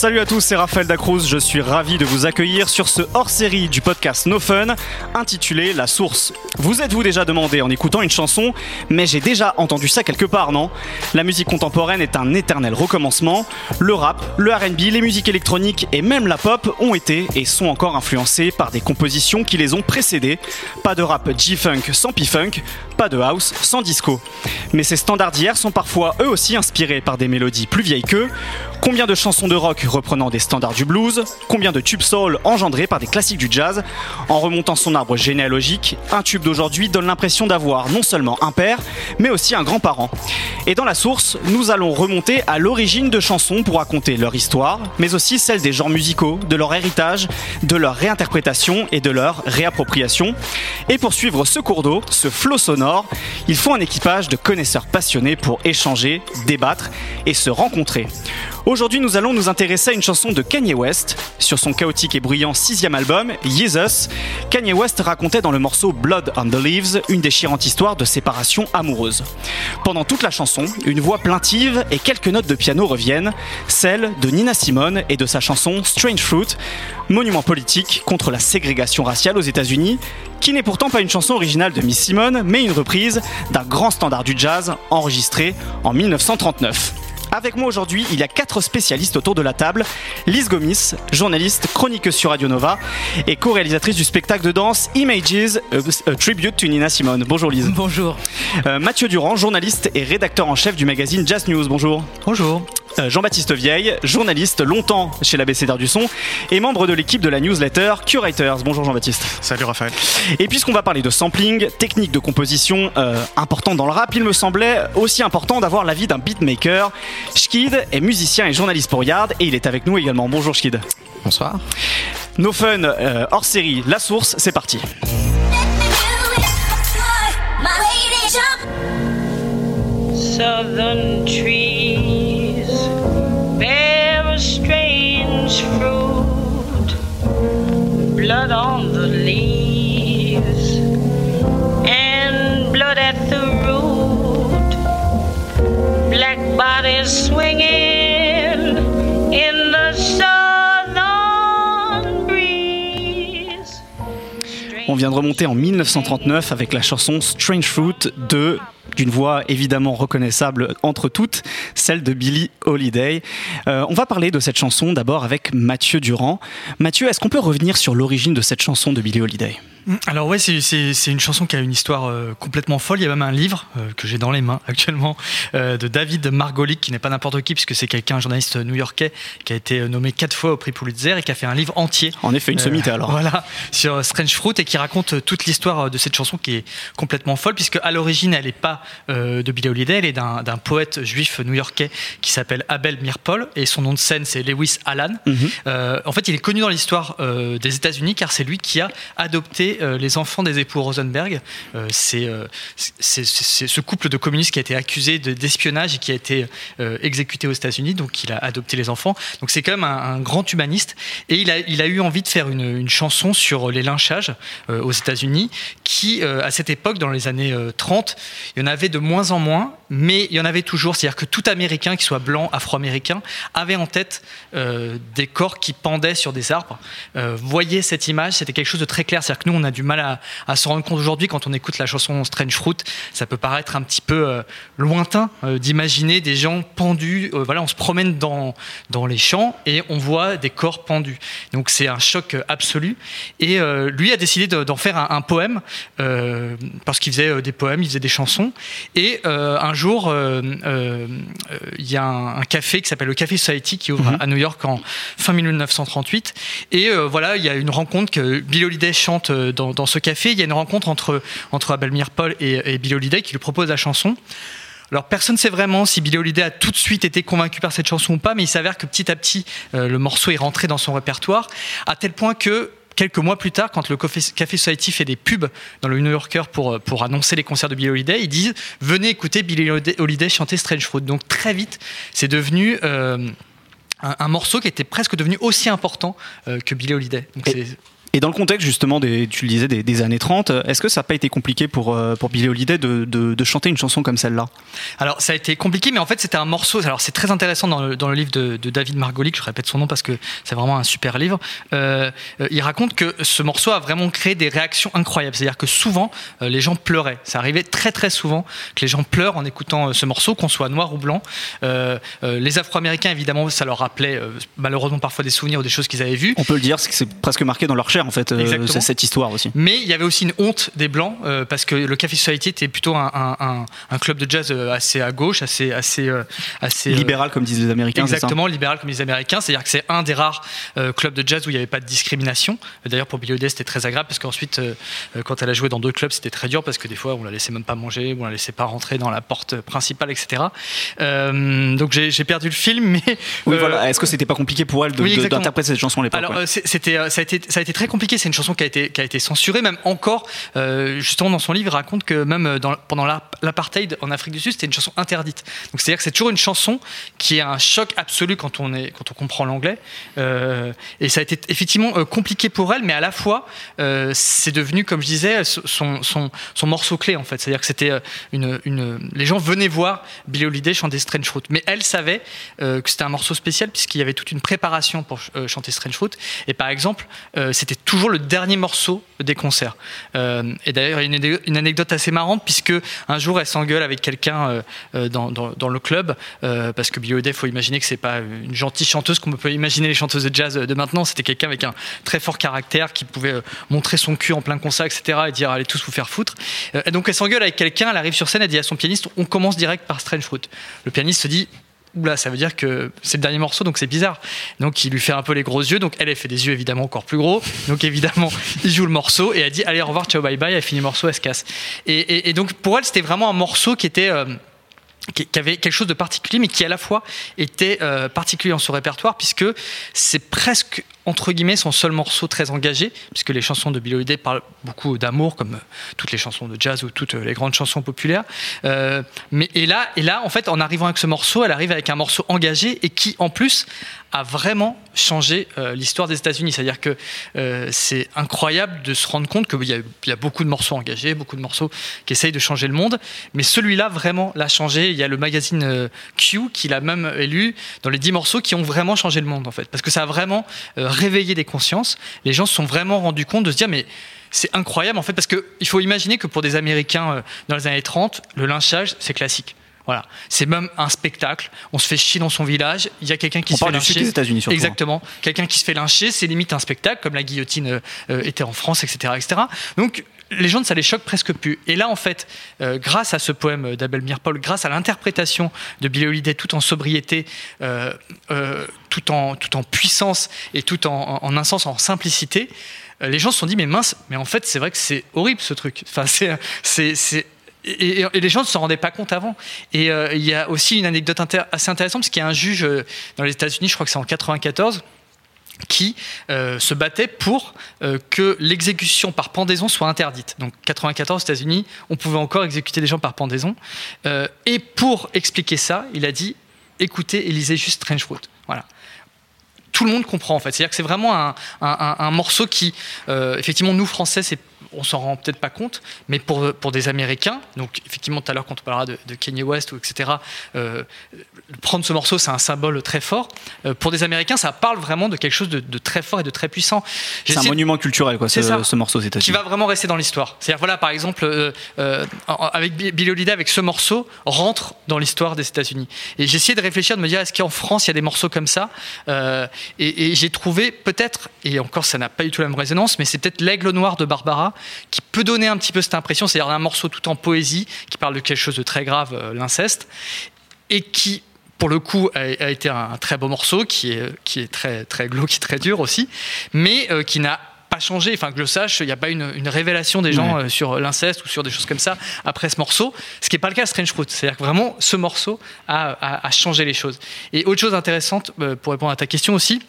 Salut à tous, c'est Raphaël Dacruz. Je suis ravi de vous accueillir sur ce hors-série du podcast No Fun intitulé La Source. Vous êtes-vous déjà demandé en écoutant une chanson, mais j'ai déjà entendu ça quelque part, non? La musique contemporaine est un éternel recommencement. Le rap, le RB, les musiques électroniques et même la pop ont été et sont encore influencés par des compositions qui les ont précédées. Pas de rap G-Funk sans P-Funk, pas de house sans disco. Mais ces standards d'hier sont parfois eux aussi inspirés par des mélodies plus vieilles qu'eux. Combien de chansons de rock reprenant des standards du blues Combien de tubes soul engendrés par des classiques du jazz En remontant son arbre généalogique, un tube d'aujourd'hui donne l'impression d'avoir non seulement un père, mais aussi un grand-parent. Et dans la source, nous allons remonter à l'origine de chansons pour raconter leur histoire, mais aussi celle des genres musicaux, de leur héritage, de leur réinterprétation et de leur réappropriation. Et pour suivre ce cours d'eau, ce flot sonore, il faut un équipage de connaisseurs passionnés pour échanger, débattre et se rencontrer. Aujourd'hui, nous allons nous intéresser à une chanson de Kanye West. Sur son chaotique et bruyant sixième album, Jesus, Kanye West racontait dans le morceau Blood on the Leaves une déchirante histoire de séparation amoureuse. Pendant toute la chanson, une voix plaintive et quelques notes de piano reviennent, celles de Nina Simone et de sa chanson Strange Fruit, monument politique contre la ségrégation raciale aux États-Unis, qui n'est pourtant pas une chanson originale de Miss Simone, mais une reprise d'un grand standard du jazz enregistré en 1939. Avec moi aujourd'hui, il y a quatre spécialistes autour de la table. Lise Gomis, journaliste, chroniqueuse sur Radio Nova et co-réalisatrice du spectacle de danse Images, a, tribute to Nina Simone. Bonjour Lise. Bonjour. Euh, Mathieu Durand, journaliste et rédacteur en chef du magazine Jazz News. Bonjour. Bonjour. Euh, Jean-Baptiste Vieille, journaliste longtemps chez l'ABC du son et membre de l'équipe de la newsletter Curators. Bonjour Jean-Baptiste. Salut Raphaël. Et puisqu'on va parler de sampling, technique de composition euh, importante dans le rap, il me semblait aussi important d'avoir l'avis d'un beatmaker. Schkid est musicien et journaliste pour Yard et il est avec nous également. Bonjour Schkid. Bonsoir. No Fun euh, hors série, La Source, c'est parti. Southern trees bear a strange fruit, blood on the leaves and blood at the root, black bodies swinging in the southern breeze. On vient de remonter en 1939 avec la chanson Strange Fruit de d'une voix évidemment reconnaissable entre toutes, celle de Billie Holiday. Euh, on va parler de cette chanson d'abord avec Mathieu Durand. Mathieu, est-ce qu'on peut revenir sur l'origine de cette chanson de Billie Holiday? Alors ouais, c'est une chanson qui a une histoire euh, complètement folle. Il y a même un livre euh, que j'ai dans les mains actuellement euh, de David Margolick, qui n'est pas n'importe qui, puisque c'est quelqu'un, un journaliste new-yorkais, qui a été nommé quatre fois au prix Pulitzer et qui a fait un livre entier. En effet, une sommité alors. Voilà, sur Strange Fruit et qui raconte toute l'histoire de cette chanson qui est complètement folle, puisque à l'origine, elle n'est pas de Billie Holiday, elle est d'un poète juif new-yorkais qui s'appelle Abel Mirpol et son nom de scène c'est Lewis Allan. Mhm. en fait, il est connu dans l'histoire des États-Unis car c'est lui qui a adopté euh, les enfants des époux Rosenberg. Euh, euh, c'est ce couple de communistes qui a été accusé d'espionnage et qui a été exécuté aux États-Unis. Donc, il a adopté les enfants. Donc, c'est quand même un, grand humaniste. Et il a, eu envie de faire une, une chanson sur les lynchages aux États-Unis, qui, à cette époque, dans les années 30, il y en avait de moins en moins, mais il y en avait toujours. C'est-à-dire que tout Américain, qui soit blanc, afro-américain, avait en tête des corps qui pendaient sur des arbres. voyez cette image, c'était quelque chose de très clair. C'est-à-dire que nous, on a du mal à, se rendre compte aujourd'hui quand on écoute la chanson Strange Fruit. Ça peut paraître un petit peu euh, lointain euh, d'imaginer des gens pendus. Euh, voilà, on se promène dans, dans les champs et on voit des corps pendus. Donc c'est un choc absolu. Et lui a décidé d'en faire un, un poème parce qu'il faisait des poèmes, il faisait des chansons. Et un il y a un, un café qui s'appelle le Café Society qui ouvre Mhm. à New York en fin 1938. Et voilà, il y a une rencontre que Bill Holiday chante euh, dans, dans ce café. Il y a une rencontre entre, entre Abel Mirpol et, et Bill Holiday qui lui propose la chanson. Alors personne ne sait vraiment si Billie Holiday a tout de suite été convaincu par cette chanson ou pas, mais il s'avère que petit à petit, euh, le morceau est rentré dans son répertoire, à tel point que quelques mois plus tard, quand le Café Society fait des pubs dans le New Yorker pour, euh, pour annoncer les concerts de Billie Holiday, ils disent venez écouter Billie Holiday- Holiday chanter Strange Fruit. Donc très vite, c'est devenu euh, un, un morceau qui était presque devenu aussi important euh, que Billie Holiday. Donc Et- dans le contexte justement des, tu le disais, des, des années 30, est-ce que ça n'a pas été compliqué pour, euh, pour Billie Holiday de, de, de chanter une chanson comme celle-là? Alors ça a été compliqué, mais en fait c'était un morceau. Alors c'est très intéressant dans le, dans le livre de, de David Margolic, je répète son nom parce que c'est vraiment un super livre. Euh, euh, il raconte que ce morceau a vraiment créé des réactions incroyables. C'est-à-dire que souvent euh, les gens pleuraient. Ça arrivait très très souvent que les gens pleurent en écoutant euh, ce morceau, qu'on soit noir ou blanc. Les Afro-Américains évidemment, ça leur rappelait malheureusement parfois des souvenirs ou des choses qu'ils avaient vues. On peut le dire, c'est presque marqué dans leur chair en fait, euh, cette histoire aussi. Mais il y avait aussi une honte des blancs euh, parce que le Café Society était plutôt un, un- un- un club de jazz euh, assez à gauche, assez assez assez Libéral comme disent les Américains, Exactement, libéral comme les Américains. C'est-à-dire que c'est un des rares clubs de jazz où il n'y avait pas de discrimination. D'ailleurs, pour Billie Holiday, c'était très agréable parce qu'ensuite, quand elle a joué dans d'autres clubs, c'était très dur parce que des fois, on la laissait même pas manger, on la laissait pas rentrer dans la porte principale, etc. Euh, donc j'ai perdu le film, mais Oui, euh, voilà. Est-ce que c'était pas compliqué pour elle de- oui, d'interpréter cette chanson à l'époque alors, ouais c'était, ça, a été, ça a été très compliqué. C'est une chanson qui a été, qui a été censurée, même encore. euh, justement, dans son livre, il raconte que même euh, pendant l'ap- l'apartheid en Afrique du Sud, c'était une chanson interdite. Donc, c'est-à-dire que c'est toujours une chanson qui est un choc absolu quand on, est, quand on comprend l'anglais. Euh, et ça a été effectivement compliqué pour elle, mais à la fois, c'est devenu, comme je disais, son, son, son morceau clé, en fait. C'est-à-dire que c'était une, une. Les gens venaient voir Billie Holiday chanter Strange Fruit. Mais elle savait que c'était un morceau spécial, puisqu'il y avait toute une préparation pour chanter Strange Fruit. Et par exemple, euh, toujours le dernier morceau des concerts. Euh, et d'ailleurs, il y a une, anecdote assez marrante, puisque un jour, elle s'engueule avec quelqu'un euh, euh, dans, le club, parce que Billie il faut imaginer que c'est pas une gentille chanteuse comme on peut imaginer les chanteuses de jazz de maintenant. C'était quelqu'un avec un très fort caractère qui pouvait montrer son cul en plein concert, etc. et dire allez tous vous faire foutre. Et donc elle s'engueule avec quelqu'un, elle arrive sur scène, elle dit à son pianiste on commence direct par Strange Fruit. Le pianiste se dit Oula, ça veut dire que c'est le dernier morceau, donc c'est bizarre. Donc il lui fait un peu les gros yeux, donc elle, elle fait des yeux évidemment encore plus gros. Donc évidemment, il joue le morceau et elle dit allez au revoir, ciao, bye bye, elle finit le morceau, elle se casse. Et, donc pour elle, c'était vraiment un morceau qui était. euh, qui avait quelque chose de particulier, mais qui à la fois était euh, particulier dans son répertoire, puisque c'est presque, entre guillemets, son seul morceau très engagé, puisque les chansons de Billie Holiday parlent beaucoup d'amour, comme euh, toutes les chansons de jazz ou toutes euh, les grandes chansons populaires. Euh, mais, et, là, et là, en fait, en arrivant avec ce morceau, elle arrive avec un morceau engagé et qui, en plus, a vraiment changé l'histoire des États-Unis. C'est-à-dire que c'est incroyable de se rendre compte qu'il y, y a beaucoup de morceaux engagés, beaucoup de morceaux qui essayent de changer le monde, mais celui-là vraiment l'a changé. Il y a le magazine Q qui l'a même élu dans les 10 morceaux qui ont vraiment changé le monde en fait, parce que ça a vraiment réveillé des consciences. Les gens se sont vraiment rendus compte de se dire mais c'est incroyable en fait, parce qu'il faut imaginer que pour des Américains euh, dans les années 30, le lynchage c'est classique. Voilà, c'est même un spectacle. On se fait chier dans son village. Il y a quelqu'un qui On se fait lyncher. des États-Unis hein. Exactement. Quelqu'un qui se fait lyncher, c'est limite un spectacle, comme la guillotine euh, euh, était en France, etc., etc. Donc les gens, ça les choque presque plus. Et là, en fait, euh, grâce à ce poème d'Abel Mirpol, grâce à l'interprétation de Billie Holiday, tout en sobriété, euh, euh, tout, en, tout en puissance et tout en, en un sens en simplicité, les gens se sont dit mais mince, mais en fait c'est vrai que c'est horrible ce truc. Enfin c'est c'est c'est et, les gens ne s'en rendaient pas compte avant. Et il y a aussi une anecdote assez intéressante, parce qu'il y a un juge dans les États-Unis, je crois que c'est en 94, qui euh, se battait pour euh, que l'exécution par pendaison soit interdite. Donc 94 aux États-Unis, on pouvait encore exécuter des gens par pendaison. Euh, et pour expliquer ça, il a dit écoutez et lisez juste Strange Fruit. Voilà tout le monde comprend en fait. C'est-à-dire que c'est vraiment un, un- morceau qui, effectivement, nous Français, c'est on s'en rend peut-être pas compte, mais pour, pour des Américains, donc effectivement tout à l'heure quand on parlera de, de Kanye West ou etc., euh, prendre ce morceau c'est un symbole très fort. Euh, pour des Américains, ça parle vraiment de quelque chose de, de très fort et de très puissant. C'est un monument culturel, quoi, C'est ce, ça. ce morceau aux qui va vraiment rester dans l'histoire. C'est-à-dire, voilà, par exemple, euh, avec Bi- Billie Holiday, avec ce morceau, rentre dans l'histoire des États-Unis. Et j'ai essayé de réfléchir, de me dire, est-ce qu'en France, il y a des morceaux comme ça Et, et j'ai trouvé peut-être, et encore, ça n'a pas du tout la même résonance, mais c'est peut-être l'aigle noir de Barbara qui peut donner un petit peu cette impression, c'est-à-dire un morceau tout en poésie qui parle de quelque chose de très grave, euh, l'inceste, et qui pour le coup, a, a été un, très beau morceau qui est, qui est très, très glauque très dur aussi, mais euh, qui n'a pas changé. Enfin, que je sache, il n'y a pas une, une révélation des gens Ouais. euh, sur l'inceste ou sur des choses comme ça après ce morceau, ce qui n'est pas le cas de Strange Fruit. C'est-à-dire que vraiment, ce morceau a, a- a changé les choses. Et autre chose intéressante, pour répondre à ta question aussi,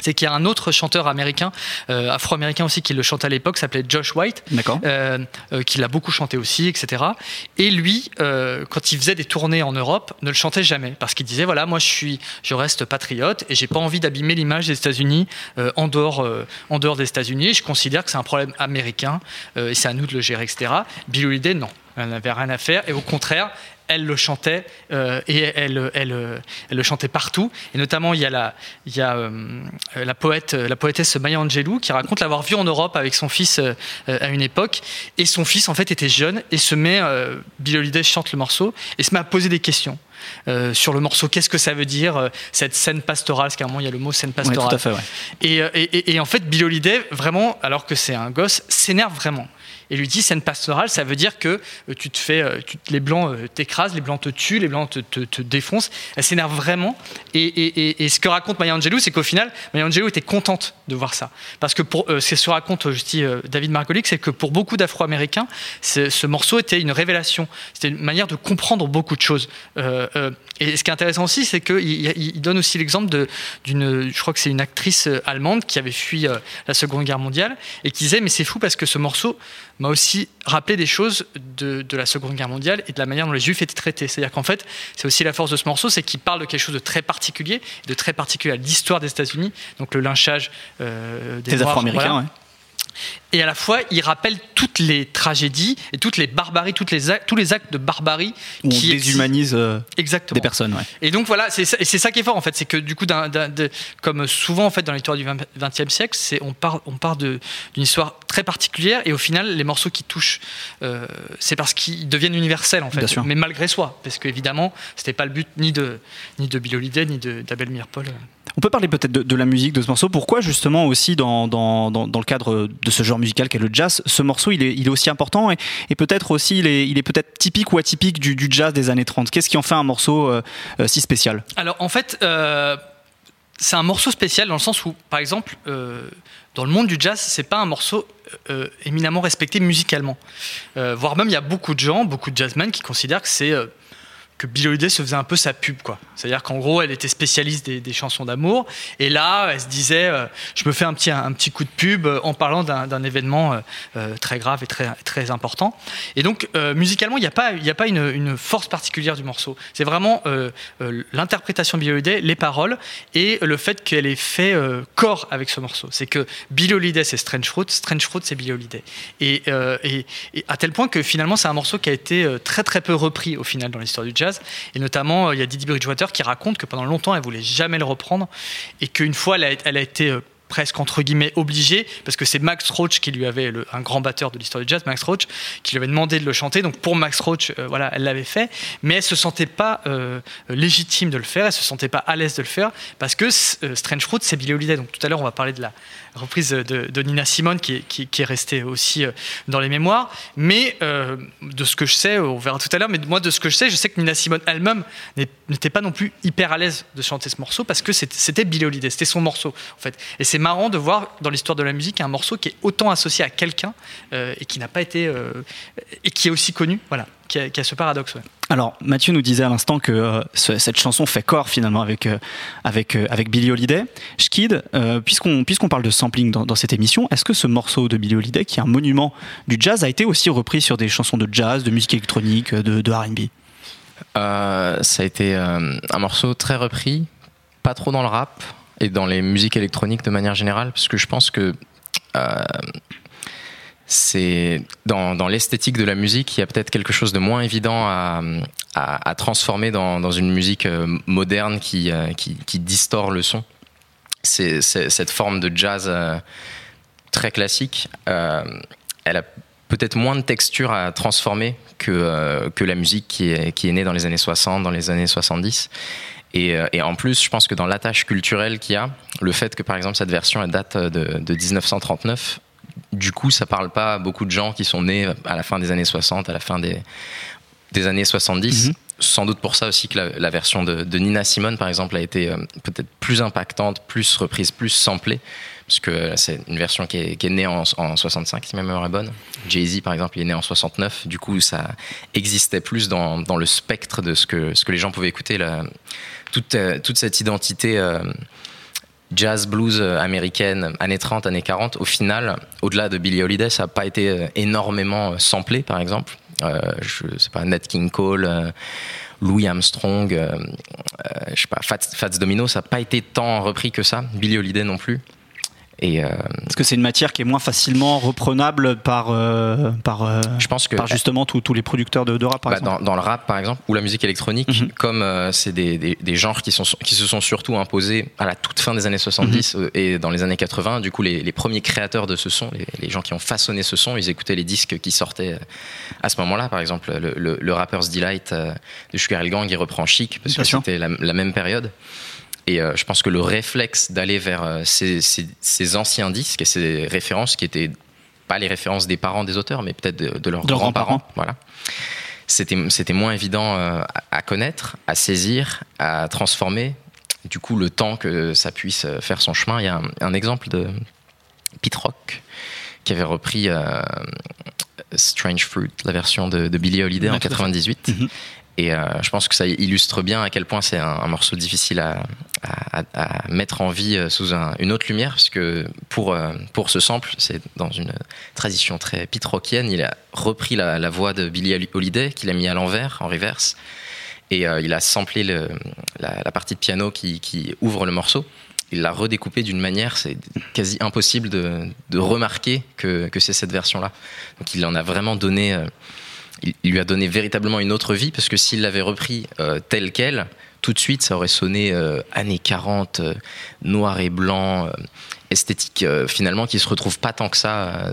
c'est qu'il y a un autre chanteur américain, euh, afro-américain aussi, qui le chantait à l'époque, s'appelait Josh White, euh, euh, qui l'a beaucoup chanté aussi, etc. Et lui, quand il faisait des tournées en Europe, ne le chantait jamais parce qu'il disait voilà, moi je suis, je reste patriote et j'ai pas envie d'abîmer l'image des États-Unis en dehors, en dehors des États-Unis. Je considère que c'est un problème américain et c'est à nous de le gérer, etc. Billie Holiday, non, elle n'avait rien à faire et au contraire. Elle le chantait euh, et elle, elle, elle le chantait partout. Et notamment, il y a la, il y a, euh, la, poète, la poétesse Maya Angelou qui raconte l'avoir vue en Europe avec son fils euh, à une époque. Et son fils, en fait, était jeune et se met, Billie Holiday chante le morceau et se met à poser des questions. sur le morceau, qu'est-ce que ça veut dire cette scène pastorale? Parce qu'à un moment il y a le mot scène Ouais, pastorale. tout à fait, ouais. Et, et- et- et en fait, Bill Holiday, vraiment, alors que c'est un gosse, s'énerve vraiment. Et lui dit scène pastorale, ça veut dire que euh, tu te fais, euh, les blancs euh, t'écrasent, les blancs te tuent, les blancs te, te- défoncent. Elle s'énerve vraiment. Et, et- et- ce que raconte Maya Angelou, c'est qu'au final, Maya Angelou était contente de voir ça. Parce que pour, c'est ce que raconte, je dis, David Margolick, c'est que pour beaucoup d'Afro-Américains, ce, ce morceau était une révélation. C'était une manière de comprendre beaucoup de choses. Et ce qui est intéressant aussi, c'est qu'il il- donne aussi l'exemple d'une, je crois que c'est une actrice allemande qui avait fui la Seconde Guerre mondiale et qui disait mais c'est fou parce que ce morceau m'a aussi rappelé des choses de, de la Seconde Guerre mondiale et de la manière dont les Juifs étaient traités. C'est-à-dire qu'en fait, c'est aussi la force de ce morceau, c'est qu'il parle de quelque chose de très particulier, de très particulier à l'histoire des États-Unis, donc le lynchage euh, des Des Afro-Américains, voilà. ouais. Et à la fois, il rappelle toutes les tragédies et toutes les barbaries, toutes les actes, tous les actes de barbarie Où on qui déshumanise euh, Exactement. des personnes, ouais. Et donc voilà, c'est ça, ça qui est fort en fait, c'est que du coup, de- comme souvent en fait dans l'histoire du XXe siècle, c'est on part, on part d'une histoire très particulière et au final, les morceaux qui touchent, euh, c'est parce qu'ils deviennent universels en fait, Bien sûr. mais malgré soi, parce qu'évidemment, c'était pas le but ni de ni de Bill Holiday ni de d'Abel Mirpol. On peut parler peut-être de, la musique de ce morceau. Pourquoi justement aussi dans, dans, dans, le cadre de ce genre musical qu'est le jazz, ce morceau il est, il est aussi important et, peut-être aussi il est, il est peut-être typique ou atypique du, jazz des années 30. Qu'est-ce qui en fait un morceau euh, euh, si spécial? Alors en fait, euh, c'est un morceau spécial dans le sens où, par exemple, dans le monde du jazz, c'est pas un morceau éminemment respecté musicalement. Voire même, il y a beaucoup de gens, beaucoup de jazzmen qui considèrent que c'est que Holiday se faisait un peu sa pub, quoi. C'est-à-dire qu'en gros, elle était spécialiste des, chansons d'amour, et là, elle se disait, euh, je me fais un petit, un, petit coup de pub euh, en parlant d'un événement euh, très grave et très, très important. Et donc, musicalement, il n'y a pas, a pas une, une force particulière du morceau. C'est vraiment l'interprétation de Holiday, les paroles, et le fait qu'elle ait fait corps avec ce morceau. C'est que Holiday, c'est Strange Fruit, Strange Fruit, c'est Holiday. Et, et, et à tel point que finalement, c'est un morceau qui a été très très peu repris au final dans l'histoire du jazz. Et notamment, euh, il y a Didi Bridgewater qui raconte que pendant longtemps, elle voulait jamais le reprendre, et qu'une fois, elle a, été euh, presque entre guillemets obligée parce que c'est Max Roach qui lui avait le- un grand batteur de l'histoire du jazz Max Roach qui lui avait demandé de le chanter. Donc pour Max Roach euh, voilà elle l'avait fait. Mais elle se sentait pas euh, légitime de le faire. Elle se sentait pas à l'aise de le faire parce que euh, Strange Fruit c'est Billie Holiday. Donc tout à l'heure on va parler de la reprise de, Nina Simone qui qui, qui est restée aussi dans les mémoires. Mais de ce que je sais on verra tout à l'heure mais moi de ce que je sais je sais que Nina Simone elle-même n'était pas non plus hyper à l'aise de chanter ce morceau parce que c'était Billie Holiday. C'était son morceau en fait. Et c'est marrant de voir dans l'histoire de la musique un morceau qui est autant associé à quelqu'un euh, et qui n'a pas été euh, et qui est aussi connu voilà qui a, qui a ce paradoxe ouais. Alors, Mathieu nous disait à l'instant que euh, ce- cette chanson fait corps finalement avec, euh, avec, euh, avec Billie Holiday. Schkid, euh, puisqu'on puisqu'on parle de sampling dans, dans cette émission, est-ce que ce morceau de Billie Holiday, qui est un monument du jazz, a été aussi repris sur des chansons de jazz, de musique électronique, de, de RB Euh, ça a été euh, un morceau très repris, pas trop dans le rap et dans les musiques électroniques de manière générale, parce que je pense que euh, c'est dans, l'esthétique de la musique, il y a peut-être quelque chose de moins évident à, transformer dans, une musique euh, moderne qui, euh, qui, qui distord le son. Cette forme de jazz très classique. elle a peut-être moins de texture à transformer que, que la musique qui est née dans les années 60, dans les années 70. Et, euh, et en plus, je pense que dans l'attache culturelle qu'il y a, le fait que par exemple cette version elle date de, de 1939, du coup ça parle pas à beaucoup de gens qui sont nés à la fin des années 60, à la fin des, des années 70. Mhm. Sans doute pour ça aussi que la, la version de, de Nina Simone, par exemple, a été euh, peut-être plus impactante, plus reprise, plus samplée, parce que c'est une version qui est, qui est née en, en 65, si ma mémoire est bonne. Jay-Z, par exemple, il est né en 69, du coup, ça existait plus dans, dans le spectre de ce que, ce que les gens pouvaient écouter. Toute, euh, toute cette identité euh, jazz blues américaine, années 30, années 40, au final, au-delà de Billie Holiday, ça n'a pas été énormément samplé, par exemple. je sais pas, Nat King Cole. Louis Armstrong, je sais pas, Fats, Fats Domino, ça n'a pas été tant repris que ça. Billie Holiday non plus. Et euh, Est-ce que c'est une matière qui est moins facilement reprenable par, euh, par, euh, je pense que, par justement tous les producteurs de, rap, par bah, exemple dans, dans, le rap, par exemple, ou la musique électronique, mhm. comme c'est des, des, des, genres qui, sont, qui se sont surtout imposés à la toute fin des années 70 mhm. et dans les années 80, du coup, les, les premiers créateurs de ce son, les, les, gens qui ont façonné ce son, ils écoutaient les disques qui sortaient à ce moment-là. Par exemple, le, le, le Rapper's Delight de Sugar Hill Gang, il reprend Chic, parce que c'était la, la même période. Et euh, je pense que le réflexe d'aller vers euh, ces, ces, anciens disques et ces références qui étaient pas les références des parents des auteurs, mais peut-être de, leurs grands-parents, voilà. C'était, c'était moins évident euh, à connaître, à saisir, à transformer. Du coup, le temps que ça puisse faire son chemin, il y a un, exemple de Pete Rock qui avait repris Strange Fruit, la version de, de Billie Holiday en 98. Et euh, je pense que ça illustre bien à quel point c'est un, morceau difficile à, mettre en vie euh, sous une autre lumière, parce que pour, euh, pour ce sample, c'est dans une tradition très pitroquienne, il a repris la, voix de Billy Holiday, qu'il a mis à l'envers, en reverse, et il a samplé la, partie de piano qui, ouvre le morceau. Il l'a redécoupé d'une manière, c'est quasi impossible de, remarquer que, que c'est cette version-là. Donc il en a vraiment donné il, lui a donné véritablement une autre vie, parce que s'il l'avait repris euh, tel quel, tout de suite, ça aurait sonné euh, années 40, euh, noir et blanc, esthétique, finalement, qui se retrouve pas tant que ça,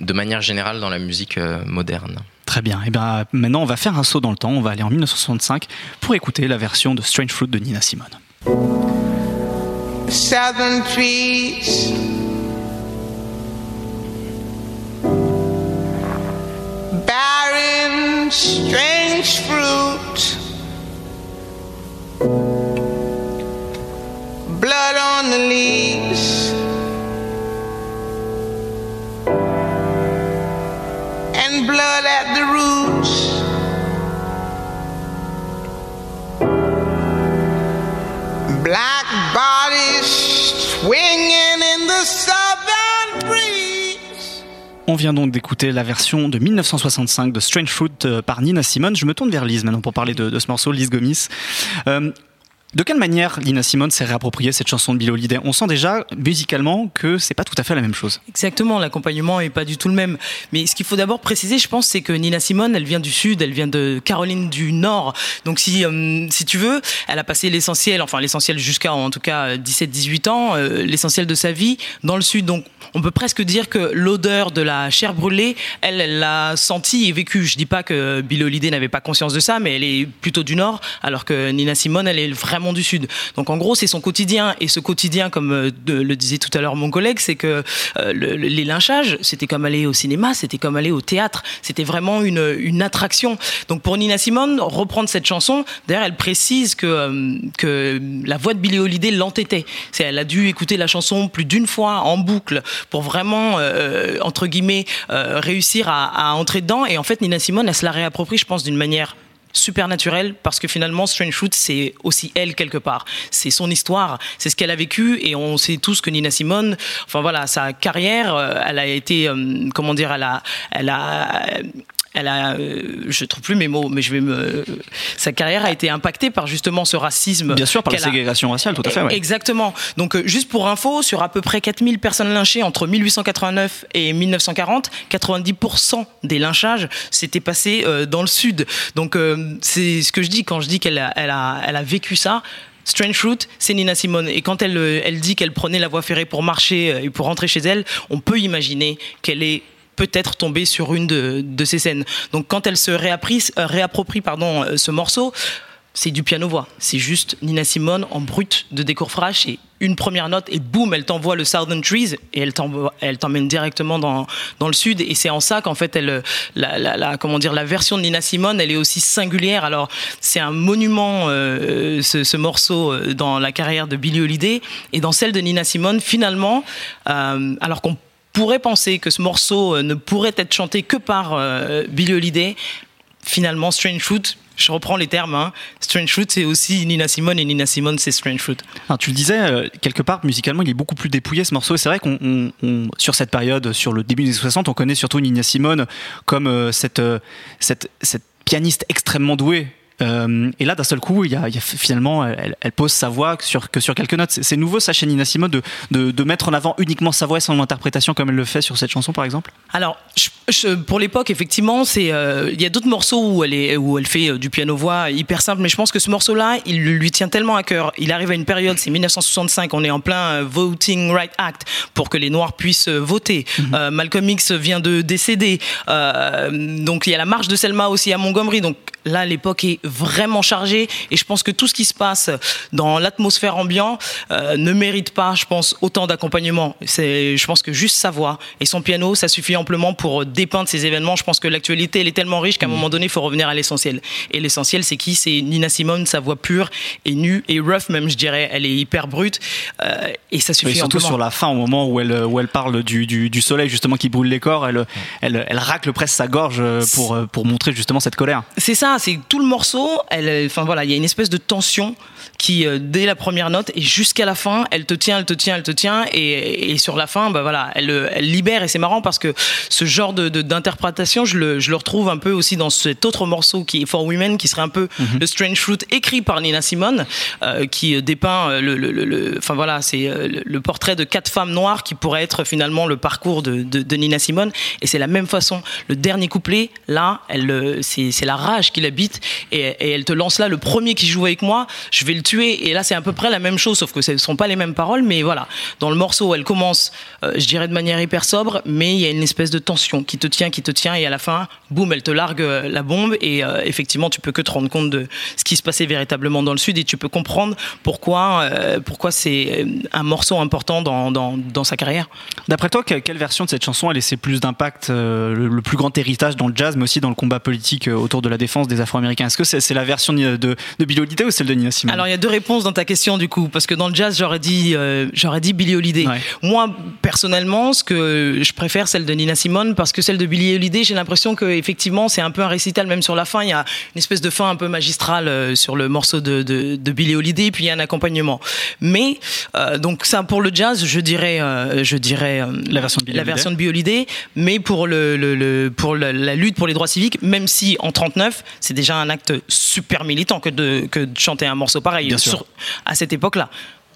de manière générale, dans la musique moderne. Très bien. Et eh bien maintenant, on va faire un saut dans le temps. On va aller en 1965 pour écouter la version de Strange Fruit de Nina Simone. Southern trees. Strange fruit. On vient donc d'écouter la version de 1965 de Strange Fruit euh, par Nina Simone. Je me tourne vers Lise maintenant pour parler de, ce morceau, Lise Gomis. Euh, de quelle manière Lina Simone s'est réappropriée cette chanson de Bill Holiday? On sent déjà musicalement que c'est pas tout à fait la même chose. Exactement, l'accompagnement est pas du tout le même. Mais ce qu'il faut d'abord préciser, je pense, c'est que Nina Simone, elle vient du sud, elle vient de Caroline du Nord. Donc si euh, si tu veux, elle a passé l'essentiel, enfin l'essentiel jusqu'à en tout cas 17-18 ans, euh, l'essentiel de sa vie dans le sud. Donc on peut presque dire que l'odeur de la chair brûlée, elle l'a senti et vécu. Je dis pas que Bill Holiday n'avait pas conscience de ça, mais elle est plutôt du Nord, alors que Nina Simone, elle est vraiment du Sud. Donc en gros, c'est son quotidien. Et ce quotidien, comme euh, le disait tout à l'heure mon collègue, c'est que euh, les lynchages, c'était comme aller au cinéma, c'était comme aller au théâtre. C'était vraiment une, attraction. Donc pour Nina Simone, reprendre cette chanson, d'ailleurs, elle précise que, euh, que la voix de Billie Holiday l'entêtait. Elle a dû écouter la chanson plus d'une fois en boucle pour vraiment, entre guillemets, réussir à, à entrer dedans. Et en fait, Nina Simone, elle se la réapproprie, je pense, d'une manière super naturel parce que finalement Strange c'est aussi elle quelque part. C'est son histoire c'est ce qu'elle a vécu et on sait tous que Nina Simone enfin voilà sa carrière euh, elle a été euh, comment dire elle a elle a elle a, euh, je trouve plus mes mots, mais je vais me, sa carrière a été impactée par justement ce racisme. Bien sûr, par la ségrégation raciale, tout à fait. Ouais. Exactement. Donc, euh, juste pour info, sur à peu près 4000 personnes lynchées entre 1889 et 1940, 90% des lynchages s'étaient passés euh, dans le sud. Donc, c'est ce que je dis quand je dis qu'elle a, elle a, elle a vécu ça. Strange Fruit, c'est Nina Simone. Et quand elle, elle dit qu'elle prenait la voie ferrée pour marcher et pour rentrer chez elle, on peut imaginer qu'elle est peut-être tomber sur une de, ces scènes. Donc quand elle se euh, réapproprie euh, ce morceau, c'est du piano-voix. C'est juste Nina Simone en brut de décoffrage et une première note et boum, elle t'envoie le Southern Trees et elle t'emmène directement dans, le sud. Et c'est en ça qu'en fait, la version de Nina Simone, elle est aussi singulière. Alors, c'est un monument, euh, ce, morceau, dans la carrière de Billie Holiday. Et dans celle de Nina Simone, finalement, alors qu'on pourrait penser que ce morceau euh, ne pourrait être chanté que par euh, Billy Holiday, finalement Strange Fruit je reprends les termes. Hein. Strange Fruit, c'est aussi Nina Simone et Nina Simone, c'est Strange Fruit. Tu le disais, euh, quelque part, musicalement, il est beaucoup plus dépouillé ce morceau. C'est vrai qu'on, on- on- sur cette période, sur le début des années 60, on connaît surtout Nina Simone comme cette pianiste extrêmement douée. Euh, et là, d'un seul coup, il y a, il y a finalement, elle, elle pose sa voix que sur, que sur quelques notes. C'est, nouveau, ça, chez Nina Simone, de, de, de mettre en avant uniquement sa voix et son interprétation comme elle le fait sur cette chanson, par exemple? Alors, je- je- pour l'époque, effectivement, c'est euh, il y a d'autres morceaux où elle est où elle fait euh, du piano voix hyper simple, mais je pense que ce morceau-là, il lui tient tellement à cœur. Il arrive à une période, c'est 1965, on est en plein voting right act pour que les Noirs puissent voter. Euh, Malcolm X vient de décéder, donc il y a la marche de Selma aussi à Montgomery, donc là l'époque est vraiment chargée et je pense que tout ce qui se passe dans l'atmosphère ambiante euh, ne mérite pas, je pense, autant d'accompagnement. C'est, je pense que juste sa voix et son piano, ça suffit amplement pour dépeindre ces événements. Je pense que l'actualité, elle est tellement riche qu'à un moment donné, il faut revenir à l'essentiel. Et l'essentiel, c'est qui? C'est Nina Simone, sa voix pure et nue et rough même, je dirais. Elle est hyper brute euh, et ça suffit Et surtout amplement. sur la fin, au moment où elle, où elle parle du, du, du soleil justement qui brûle les corps, elle, elle, elle racle presque sa gorge euh, pour, pour montrer justement cette colère. C'est ça, c'est tout le morceau. Elle, enfin voilà, il y a une espèce de tension qui, euh, dès la première note et jusqu'à la fin, elle te tient, elle te tient, elle te tient, et, et sur la fin, bah voilà, elle, euh, elle libère. Et c'est marrant parce que ce genre de d'interprétation, je le, je le retrouve un peu aussi dans cet autre morceau qui est For Women, qui serait un peu le Strange Fruit écrit par Nina Simone, euh, qui euh, dépeint euh, le, le- le- le- enfin voilà, c'est euh, le, portrait de quatre femmes noires qui pourrait être finalement le parcours de, de, de Nina Simone. Et c'est la même façon. Le dernier couplet, là, elle, euh, c'est c'est la rage qui l'habite et, et elle te lance là le premier qui joue avec moi, je vais le tuer. Et là, c'est à peu près la même chose, sauf que ce ne sont pas les mêmes paroles. Mais voilà, dans le morceau, elle commence, euh, je dirais de manière hyper sobre, mais il y a une espèce de tension qui te tient, qui te tient, et à la fin, boum, elle te largue euh, la bombe. Et euh, effectivement, tu peux que te rendre compte de ce qui se passait véritablement dans le Sud, et tu peux comprendre pourquoi, pourquoi c'est un morceau important dans, dans, sa carrière. D'après toi, que- quelle version de cette chanson a laissé plus d'impact, le, le plus grand héritage dans le jazz, mais aussi dans le combat politique autour de la défense des Afro-Américains Est-ce que c'est c'est la version de, de, de Billie Holiday ou celle de Nina Simone Alors il y a deux réponses dans ta question du coup, parce que dans le jazz j'aurais dit euh, j'aurais dit Billie Holiday. Ouais. Moi personnellement, ce que je préfère celle de Nina Simone parce que celle de Billie Holiday, j'ai l'impression que effectivement c'est un peu un récital même sur la fin. Il y a une espèce de fin un peu magistrale euh, sur le morceau de, de, de Billie Holiday, puis il y a un accompagnement. Mais euh, donc ça pour le jazz, je dirais euh, je dirais La version de Billie la Holiday. version de Billie Holiday, mais pour le, le- le- pour la, la lutte pour les droits civiques, même si en 39 c'est déjà un acte super militant que de que de chanter un morceau pareil Bien sûr. sur- à cette époque-là.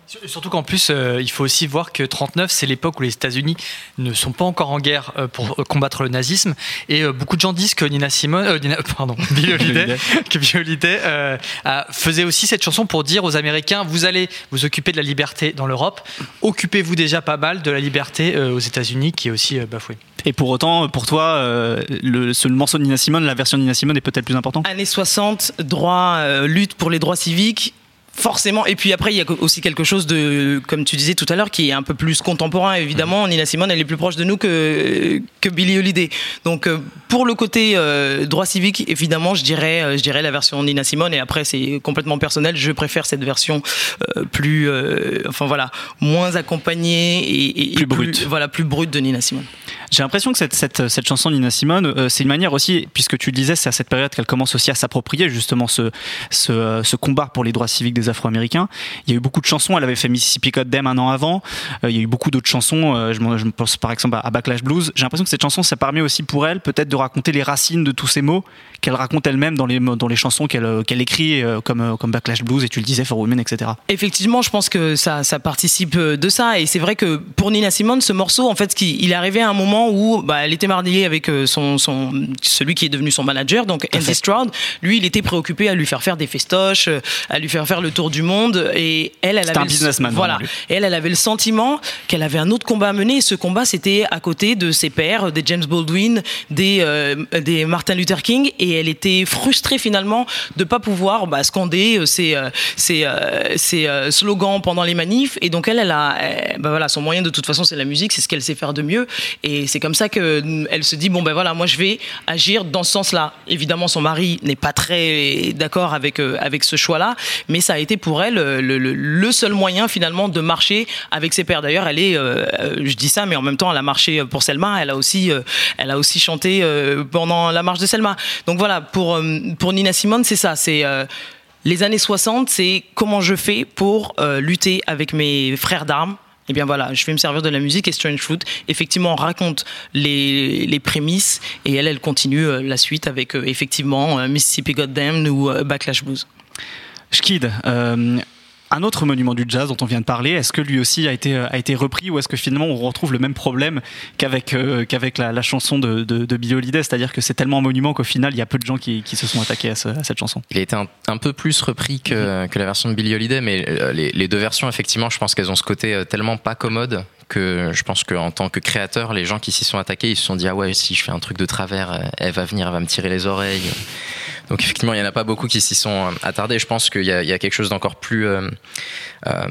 Sur- Surtout qu'en plus, euh, il faut aussi voir que 39, c'est l'époque où les États-Unis ne sont pas encore en guerre euh, pour euh, combattre le nazisme. Et euh, beaucoup de gens disent que Nina Simone, euh, Nina- pardon, Billie Holiday, que Billie Holiday euh, a- faisait aussi cette chanson pour dire aux Américains vous allez vous occuper de la liberté dans l'Europe, occupez-vous déjà pas mal de la liberté euh, aux États-Unis qui est aussi euh, bafouée. Et pour autant, pour toi, euh, le, ce morceau de Nina Simone, la version de Nina Simone est peut-être plus importante? Années 60, droit, euh, lutte pour les droits civiques. Forcément, et puis après il y a aussi quelque chose de, comme tu disais tout à l'heure, qui est un peu plus contemporain. Évidemment, Nina Simone, elle est plus proche de nous que que Billie Holiday. Donc euh, pour le côté euh, droit civique, évidemment, je dirais, euh, je dirais la version Nina Simone. Et après, c'est complètement personnel. Je préfère cette version euh, plus, euh, enfin voilà, moins accompagnée et, et- Plus brute. voilà, plus brute de Nina Simone. J'ai l'impression que cette, cette, cette chanson de Nina Simone, c'est une manière aussi, puisque tu le disais, c'est à cette période qu'elle commence aussi à s'approprier justement ce, ce, ce combat pour les droits civiques des Afro-Américains. Il y a eu beaucoup de chansons, elle avait fait Mississippi Code Dem un an avant, Euh, il y a eu beaucoup d'autres chansons, euh, je, pense par exemple à, Backlash Blues. J'ai l'impression que cette chanson, ça permet aussi pour elle peut-être de raconter les racines de tous ces mots qu'elle raconte elle-même dans les, dans les chansons qu'elle euh, qu'elle écrit, comme, comme Backlash Blues, et tu le disais, For Women, etc. Effectivement, je pense que ça, ça participe de ça. Et c'est vrai que pour Nina Simone, ce morceau, en fait, il est arrivé à un moment où bah, elle était mariée avec son, son, celui qui est devenu son manager, donc Andy Stroud. Lui, il était préoccupé à lui faire faire des festoches, à lui faire faire le tour du monde. Et elle, elle avait un businessman, Voilà. Et elle, elle avait le sentiment qu'elle avait un autre combat à mener. Et ce combat, c'était à côté de ses pères, des James Baldwin, des, euh, des Martin Luther King. Et elle était frustrée finalement de pas pouvoir bah, scander euh, ses, euh, ses, ses, slogans pendant les manifs. Et donc elle, elle a, bah, voilà, son moyen de toute façon, c'est la musique, c'est ce qu'elle sait faire de mieux. Et c'est comme ça qu'elle se dit bon ben voilà, moi je vais agir dans ce sens-là. Évidemment, son mari n'est pas très d'accord avec avec ce choix-là, mais ça a été pour elle le, le- seul moyen finalement de marcher avec ses pères. D'ailleurs, elle est, euh, euh, je dis ça, mais en même temps, elle a marché pour Selma. Elle a aussi, euh, elle a aussi chanté euh, pendant la marche de Selma. Donc voilà, pour euh, pour Nina Simone, c'est ça, c'est euh, les années 60, c'est comment je fais pour euh, lutter avec mes frères d'armes. Et bien voilà, je vais me servir de la musique et Strange Fruit, effectivement, raconte les, les prémices et elle, elle continue euh, la suite avec euh, effectivement euh, Mississippi Goddamn ou euh, Backlash Blues. Schkid, euh, un autre monument du jazz dont on vient de parler, est-ce que lui aussi a été, été repris ou est-ce que finalement on retrouve le même problème qu'avec euh, la, chanson de, Billie Holiday, c'est-à-dire que c'est tellement un monument qu'au final il y a peu de gens qui, se sont attaqués à, ce- à cette chanson. Il a été un, peu plus repris que, la version de Billie Holiday, mais euh, les, deux versions, effectivement, je pense qu'elles ont ce côté euh, tellement pas commode que je pense qu'en tant que créateur, les gens qui s'y sont attaqués, ils se sont dit ah ouais, si je fais un truc de travers, euh, elle va venir, elle va me tirer les oreilles. Donc effectivement, il y en a pas beaucoup qui s'y sont euh, attardés. Je pense qu'il y, y a quelque chose d'encore plus euh, euh,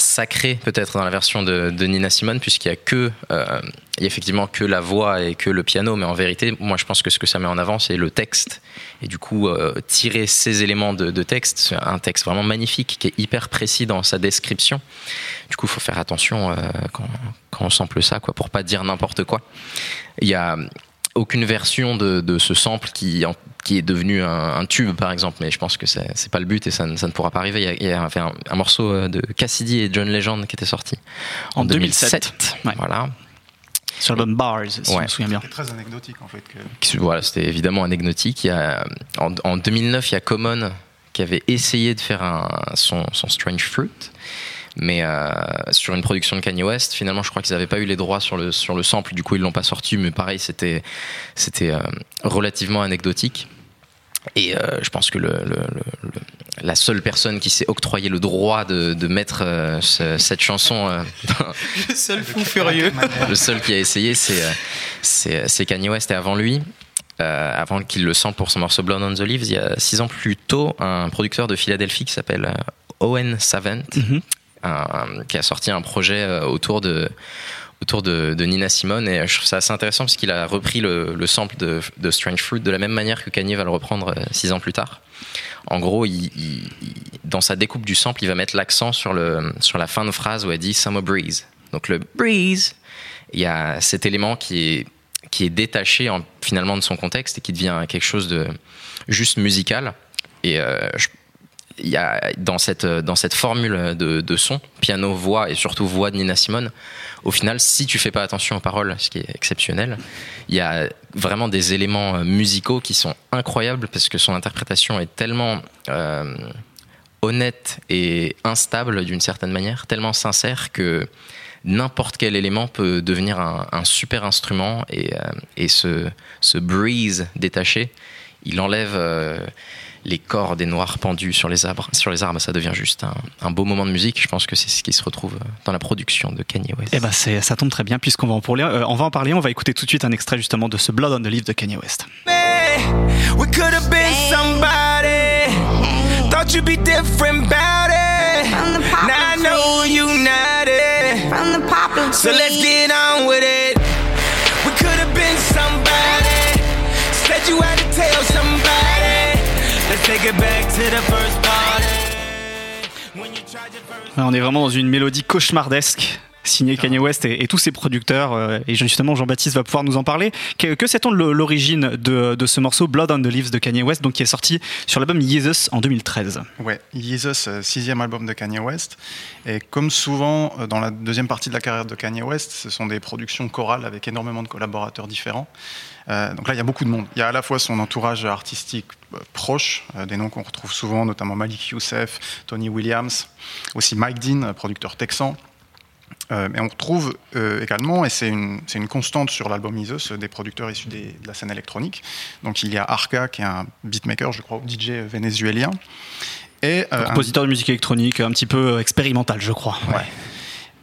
sacré peut-être dans la version de, Nina Simone, puisqu'il y a que euh, effectivement que la voix et que le piano, mais en vérité, moi je pense que ce que ça met en avant, c'est le texte. Et du coup, euh, tirer ces éléments de, de texte, un texte vraiment magnifique qui est hyper précis dans sa description. Du coup, il faut faire attention euh, quand, quand on sample ça, quoi, pour pas dire n'importe quoi. Il y a aucune version de, de ce sample qui, en- qui est devenu un, un tube, par exemple, mais je pense que c'est c'est pas le but et ça, ne- ça ne pourra pas arriver. Il y a, il y a un, un morceau euh, de Cassidy et John Legend qui était sorti En 2007. Ouais. Voilà. sur l'album Bars, si je Ouais. me souviens bien. C'est très anecdotique en fait. Que... Voilà, c'était évidemment anecdotique. Il y a, en, en 2009, il y a Common qui avait essayé de faire un, son, son Strange Fruit, mais euh, sur une production de Kanye West. Finalement, je crois qu'ils n'avaient pas eu les droits sur le, sur le sample, du coup, ils l'ont pas sorti, mais pareil, c'était c'était euh, relativement anecdotique. Et euh, je pense que le, le- le- le- la seule personne qui s'est octroyé le droit de, de mettre euh, ce- cette chanson euh, Le seul fou furieux. le seul qui a essayé, c'est c'est c'est Kanye West. Et avant lui, euh, avant qu'il le sente pour son morceau Blood on the Leaves, il y a six ans plus tôt, un producteur de Philadelphie qui s'appelle Owen Savant, Mhm. Qui a sorti un projet euh, autour de autour de, Nina Simone et je trouve ça assez intéressant parce qu'il a repris le, le sample de, Strange Fruit de la même manière que Kanye va le reprendre euh, six ans plus tard. En gros, dans sa découpe du sample, il va mettre l'accent sur, le, sur la fin de phrase où elle dit Summer Breeze. Donc le breeze, il y a cet élément qui est, qui est détaché en- finalement de son contexte et qui devient quelque chose de juste musical. Et euh, je- dans cette, formule de, de son, piano, voix et surtout voix de Nina Simone, au final, si tu fais pas attention aux paroles, ce qui est exceptionnel, il y a vraiment des éléments euh, musicaux qui sont incroyables parce que son interprétation est tellement euh, honnête et instable d'une certaine manière, tellement sincère que n'importe quel élément peut devenir un, super instrument et, euh, et ce, ce breeze détaché, il enlève euh, les corps des noirs pendus sur les arbres. Sur les arbres, ça devient juste un, un beau moment de musique. Je pense que c'est ce qui se retrouve dans la production de Kanye West. Eh ben ça tombe très bien puisqu'on va en parler. euh, on va en parler. On va écouter tout de suite un extrait justement de ce Blood on the Leaf de Kanye West. We could have been somebody. Thought you'd be different about it. From the popular Now I know tree. you not it. From the popular So let's tree. get on with it. We could have been somebody. Said you had On est vraiment dans une mélodie cauchemardesque. Signé Kanye West et, et tous ses producteurs, euh, et justement Jean-Baptiste va pouvoir nous en parler. Que, que sait-on de l'o- l'origine de, de ce morceau Blood on the Leaves de Kanye West, donc qui est sorti sur l'album Yeezus en 2013 Ouais, Jesus, euh, sixième album de Kanye West. Et comme souvent euh, dans la deuxième partie de la carrière de Kanye West, ce sont des productions chorales avec énormément de collaborateurs différents. Euh, donc là, il y a beaucoup de monde. Il y a à la fois son entourage artistique euh, proche, euh, des noms qu'on retrouve souvent, notamment Malik Youssef, Tony Williams, aussi Mike Dean, producteur texan. Euh, mais on retrouve euh, également, et c'est une, une constante sur l'album Isos, euh, des producteurs issus des- de la scène électronique. Donc il y a Arca, qui est un beatmaker, je crois, ou DJ vénézuélien. Et, euh, un- Compositeur de musique électronique, un petit peu expérimental, je crois. Ouais.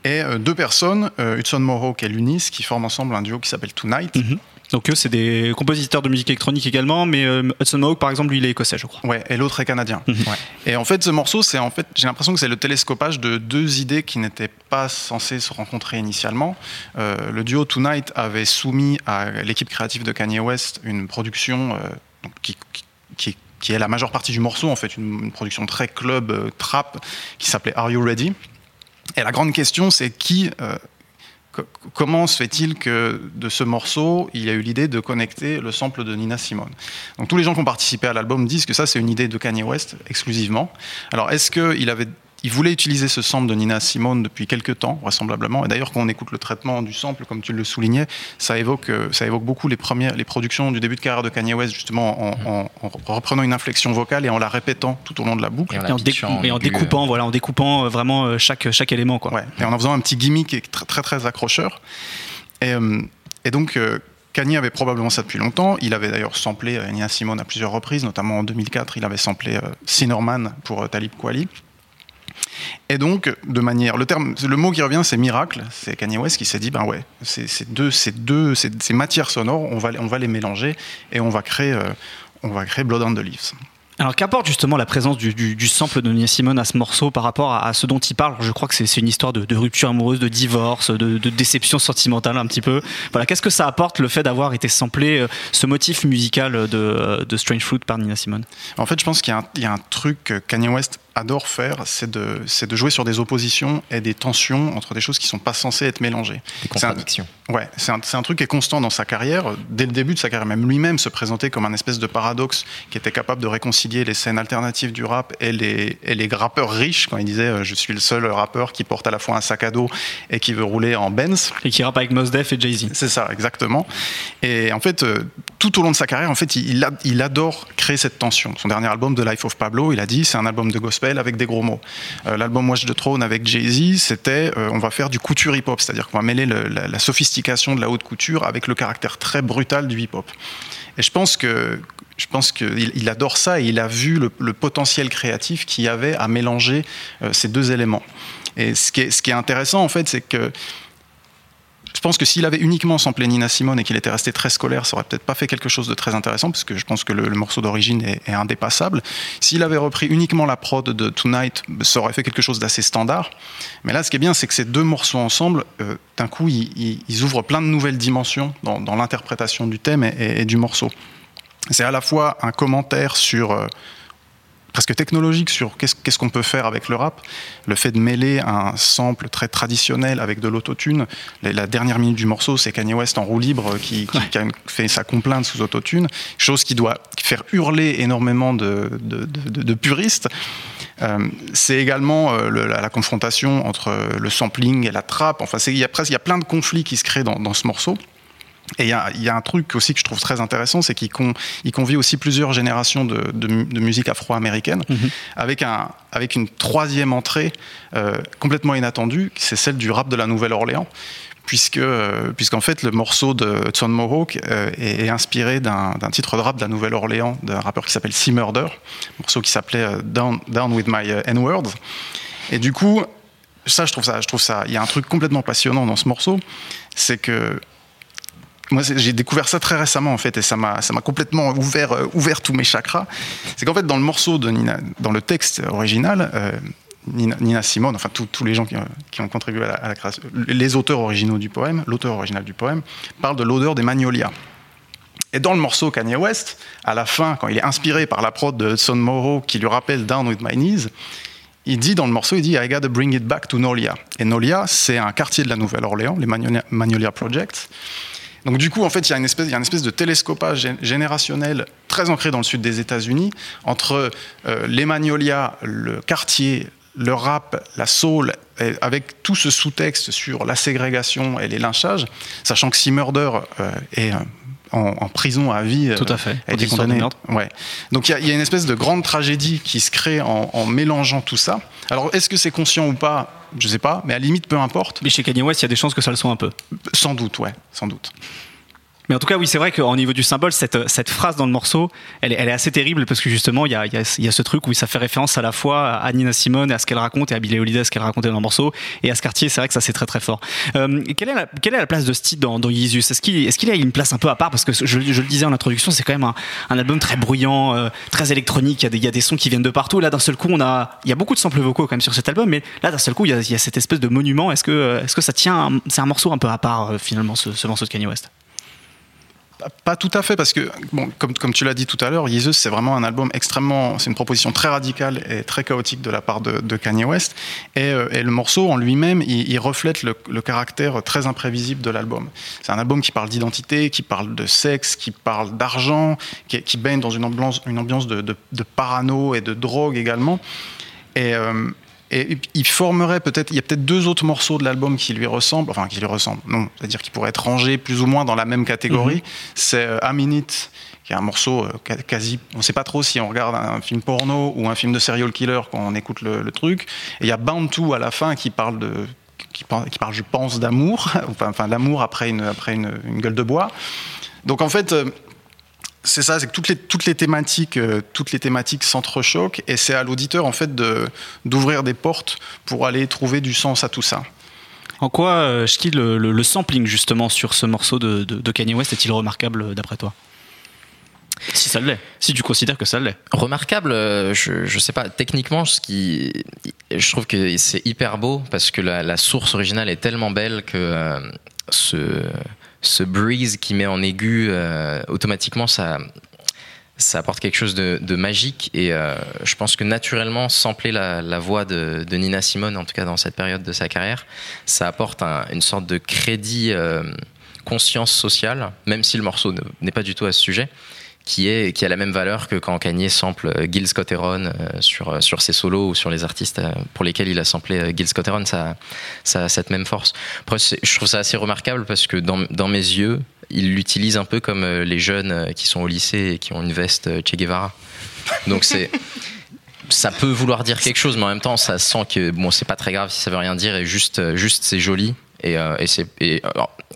Et deux personnes, Hudson Morrow et Lunis, qui forment ensemble un duo qui s'appelle Tonight. Mhm. Donc eux, c'est des compositeurs de musique électronique également, mais euh, Hudson Mohawk, par exemple, lui, il est écossais, je crois. Ouais, et l'autre est canadien. Mhm. Ouais. Et en fait, ce morceau, c'est en fait, j'ai l'impression que c'est le télescopage de deux idées qui n'étaient pas censées se rencontrer initialement. Euh, le duo Tonight avait soumis à l'équipe créative de Kanye West une production euh, qui, qui- qui- qui est la majeure partie du morceau, en fait, une, une production très club trap qui s'appelait Are You Ready? Et la grande question, c'est qui euh, comment se fait-il que de ce morceau, il y a eu l'idée de connecter le sample de Nina Simone? Donc tous les gens qui ont participé à l'album disent que ça, c'est une idée de Kanye West exclusivement. Alors est-ce qu'il avait... Il voulait utiliser ce sample de Nina Simone depuis quelques temps, vraisemblablement. Et d'ailleurs, quand on écoute le traitement du sample, comme tu le soulignais, ça évoque, euh, ça évoque beaucoup les premières, les productions du début de carrière de Kanye West, justement en, en- en reprenant une inflexion vocale et en la répétant tout au long de la boucle. Et en Et la en, dé- pitchant et en aigu, découpant, voilà, en découpant euh, vraiment euh, chaque, chaque élément, quoi. Ouais, et en en faisant un petit gimmick qui est très très, très accrocheur. Et, euh, et donc, euh, Kanye avait probablement ça depuis longtemps. Il avait d'ailleurs samplé euh, Nina Simone à plusieurs reprises, notamment en 2004, il avait samplé euh, Sinorman pour euh, Talib Kweli. Et donc, de manière, le terme, le mot qui revient, c'est miracle. C'est Kanye West qui s'est dit, ben ouais, ces ces deux, ces deux, ces, ces matières sonores, on va, les- on va les mélanger et on va créer, euh, on va créer Blood on the Leaves. Alors qu'apporte justement la présence du, du- du sample de Nina Simone à ce morceau par rapport à, à ce dont il parle Je crois que c'est une histoire de, de rupture amoureuse, de divorce, de, de déception sentimentale un petit peu. Voilà, qu'est-ce que ça apporte le fait d'avoir été samplé euh, ce motif musical de, de Strange Fruit par Nina Simone? En fait, je pense qu'il y, a un- il y a un truc Kanye West adore faire, c'est de, c'est de jouer sur des oppositions et des tensions entre des choses qui sont pas censées être mélangées. Des C'est un- contradictions. Ouais, c'est un, c'est un truc qui est constant dans sa carrière. Dès le début de sa carrière, même lui-même se présentait comme un espèce de paradoxe qui était capable de réconcilier les scènes alternatives du rap et les, et les rappeurs riches, quand il disait euh, Je suis le seul rappeur qui porte à la fois un sac à dos et qui veut rouler en Benz. Et qui rappe avec Mos Def et Jay-Z. C'est ça, exactement. Et en fait, euh, tout au long de sa carrière, en fait, il, adore créer cette tension. Son dernier album, The Life of Pablo, il a dit, c'est un album de gospel avec des gros mots. Euh, L'album Watch the Throne avec Jay-Z, c'était, euh, on va faire du couture hip-hop, c'est-à-dire qu'on va mêler le- la, sophistication de la haute couture avec le caractère très brutal du hip-hop. Et je pense que je pense qu'il il adore ça et il a vu le, le potentiel créatif qu'il y avait à mélanger euh, ces deux éléments. Et ce qui est, ce qui est intéressant, en fait, c'est que je pense que s'il avait uniquement samplé Nina Simone et qu'il était resté très scolaire, ça aurait peut-être pas fait quelque chose de très intéressant, parce que je pense que le, morceau d'origine est, indépassable. S'il avait repris uniquement la prod de Tonight, ça aurait fait quelque chose d'assez standard. Mais là, ce qui est bien, c'est que ces deux morceaux ensemble, euh, d'un coup, ils, ouvrent plein de nouvelles dimensions dans, l'interprétation du thème et du morceau. C'est à la fois un commentaire sur euh, presque technologique sur qu'est-ce qu'on peut faire avec le rap. Le fait de mêler un sample très traditionnel avec de l'autotune. La, dernière minute du morceau, c'est Kanye West en roue libre qui, qui- qui a une- fait sa complainte sous autotune, chose qui doit faire hurler énormément de, de- de- de- de puristes. Euh, c'est également euh, le- la, la confrontation entre le sampling et la trappe. Enfin, il y a presque il y a plein de conflits qui se créent dans, dans ce morceau. Et il y, a- il y a un truc aussi que je trouve très intéressant, c'est qu'il con- il convie aussi plusieurs générations de, de mu- de musique afro-américaine, avec, un, avec une troisième entrée euh, complètement inattendue, c'est celle du rap de la Nouvelle-Orléans, puisque, euh, puisqu'en fait le morceau de Hudson Mohawk euh, est, est inspiré d'un, titre de rap de la Nouvelle-Orléans, d'un rappeur qui s'appelle C Murder, un morceau qui s'appelait euh, Down, Down with My N-Words. Et du coup, ça, je trouve ça, je trouve ça, il y a un truc complètement passionnant dans ce morceau, c'est que moi, j'ai découvert ça très récemment en fait, et ça m'a, complètement ouvert, euh, ouvert tous mes chakras. C'est qu'en fait, dans le morceau de Nina, dans le texte original, euh, Nina, Simone, enfin tous les gens qui, ont- contribué à la, création, les auteurs originaux du poème, l'auteur original du poème, parle de l'odeur des magnolias. Et dans le morceau Kanye West, à la fin, quand il est inspiré par la prod de Hudson Morrow qui lui rappelle Down with My Knees, il dit dans le morceau, il dit I gotta bring it back to Nolia. Et Nolia, c'est un quartier de la Nouvelle-Orléans, les Magnolia, Magnolia Projects. Donc du coup, en fait, il y a une espèce, de télescopage gé- générationnel très ancré dans le sud des États-Unis entre euh, les Magnolias, le quartier, le rap, la soul, avec tout ce sous-texte sur la ségrégation et les lynchages, sachant que si Murder euh, est en, en prison à vie, Tout à euh, fait, a été condamné. Ouais. Donc il y, a- il y a une espèce de grande tragédie qui se crée en, en mélangeant tout ça. Alors est-ce que c'est conscient ou pas? Je sais pas, mais à la limite peu importe. Mais chez Kanye West, il y a des chances que ça le soit un peu. Sans doute, ouais, sans doute. Mais en tout cas, oui, c'est vrai qu'au niveau du symbole, cette, cette phrase dans le morceau, elle est, elle est assez terrible parce que justement, il y a, y, a, y a ce truc où ça fait référence à la fois à Nina Simone et à ce qu'elle raconte et à Billie Holiday, ce qu'elle racontait dans le morceau. Et à ce quartier, c'est vrai que ça, c'est très très fort. Euh, quelle, est la, quelle est la place de Steve dans, dans Yeezus Est-ce qu'il est qu'il a une place un peu à part? Parce que je, je le disais en introduction, c'est quand même un, un, album très bruyant, euh, très électronique. Il y, a des, y a des sons qui viennent de partout. Là, d'un seul coup, on a, il y a beaucoup de samples vocaux quand même sur cet album, mais là, d'un seul coup, il y, a, cette espèce de monument. Est-ce que, que ça tient C'est un morceau un peu à part, euh, finalement, ce, ce morceau de Kanye West? Pas tout à fait, parce que, bon, comme, tu l'as dit tout à l'heure, Jesus, c'est vraiment un album extrêmement. C'est une proposition très radicale et très chaotique de la part de, Kanye West. Et, euh, et, le morceau en lui-même, il, reflète le, caractère très imprévisible de l'album. C'est un album qui parle d'identité, qui parle de sexe, qui parle d'argent, qui, baigne dans une ambiance, une ambiance de, parano et de drogue également. Et. Euh, et il formerait peut-être, il y a peut-être deux autres morceaux de l'album qui lui ressemblent, enfin qui lui ressemblent, non, c'est-à-dire qui pourraient être rangés plus ou moins dans la même catégorie. Mm -hmm. C'est euh, A Minute, qui est un morceau euh, quasi, on ne sait pas trop si on regarde un film porno ou un film de serial killer quand on écoute le, le truc. Et il y a Bound to à la fin qui parle de, qui parle, qui parle je pense, d'amour, enfin, enfin l'amour après une, après une, une, gueule de bois. Donc en fait. Euh, c'est ça, c'est que toutes les, toutes les thématiques, euh, toutes les thématiques s'entrechoquent et c'est à l'auditeur en fait de, d'ouvrir des portes pour aller trouver du sens à tout ça. En quoi, euh, Shki, le, le, le, sampling justement sur ce morceau de, de, de Kanye West est-il remarquable d'après toi? Si ça l'est, si tu considères que ça l'est. Remarquable, euh, je, je sais pas. Techniquement, ce qui, je trouve que c'est hyper beau parce que la, la, source originale est tellement belle que euh, ce, ce breeze qui met en aigu, euh, automatiquement, ça, ça apporte quelque chose de, magique. Et euh, je pense que naturellement, sampler la, la voix de, Nina Simone, en tout cas dans cette période de sa carrière, ça apporte un, une sorte de crédit euh, conscience sociale, même si le morceau n'est pas du tout à ce sujet. Qui, est, qui a la même valeur que quand Kanye sample Gil Scott Heron euh, sur, sur ses solos ou sur les artistes euh, pour lesquels il a samplé euh, Gil Scott Heron, ça, ça a cette même force. Après, je trouve ça assez remarquable parce que dans, dans mes yeux, il l'utilise un peu comme les jeunes qui sont au lycée et qui ont une veste Che Guevara. Donc c'est ça peut vouloir dire quelque chose, mais en même temps, ça sent que bon, c'est pas très grave si ça veut rien dire et juste, juste c'est joli. Et, euh, et c'est,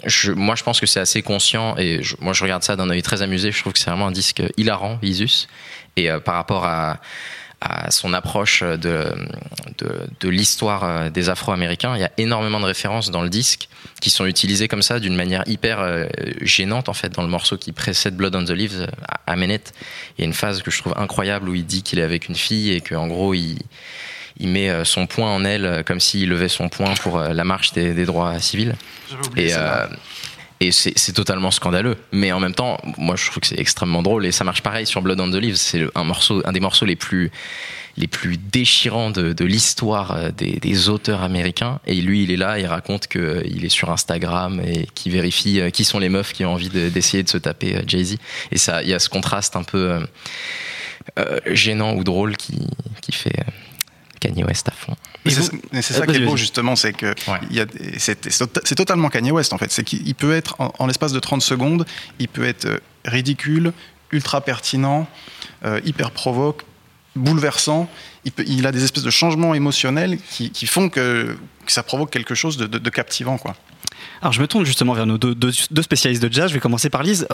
je, moi, je pense que c'est assez conscient. Et moi, je regarde ça d'un œil très amusé. Je trouve que c'est vraiment un disque hilarant, Isus. Et euh, par rapport à, son approche de, l'histoire des Afro-Américains, il y a énormément de références dans le disque qui sont utilisées comme ça d'une manière hyper euh, gênante en fait dans le morceau qui précède Blood on the Leaves à, à Menet. Il y a une phase que je trouve incroyable où il dit qu'il est avec une fille et qu'en gros il il met son poing en elle comme s'il levait son poing pour la marche des, des droits civils. Et, euh, et c'est totalement scandaleux. Mais en même temps, moi je trouve que c'est extrêmement drôle et ça marche pareil sur Blood on the Leaves. C'est un morceau, un des morceaux les plus les plus déchirants de, de l'histoire des, des, auteurs américains. Et lui, il est là, il raconte qu'il euh, est sur Instagram et qui vérifie euh, qui sont les meufs qui ont envie d'essayer de, de, se taper euh, Jay-Z. Et ça, il y a ce contraste un peu euh, gênant ou drôle qui, qui fait Kanye West à fond. C'est ça qui est beau justement, c'est que ouais. c'est totalement Kanye West en fait. C'est qu'il peut être en, en l'espace de 30 secondes, il peut être ridicule, ultra pertinent, euh, hyper provoque, bouleversant. Il, peut, il, a des espèces de changements émotionnels qui, qui font que, que, ça provoque quelque chose de, de, de captivant quoi. Alors je me tourne justement vers nos deux, deux, deux, spécialistes de jazz. Je vais commencer par Lise.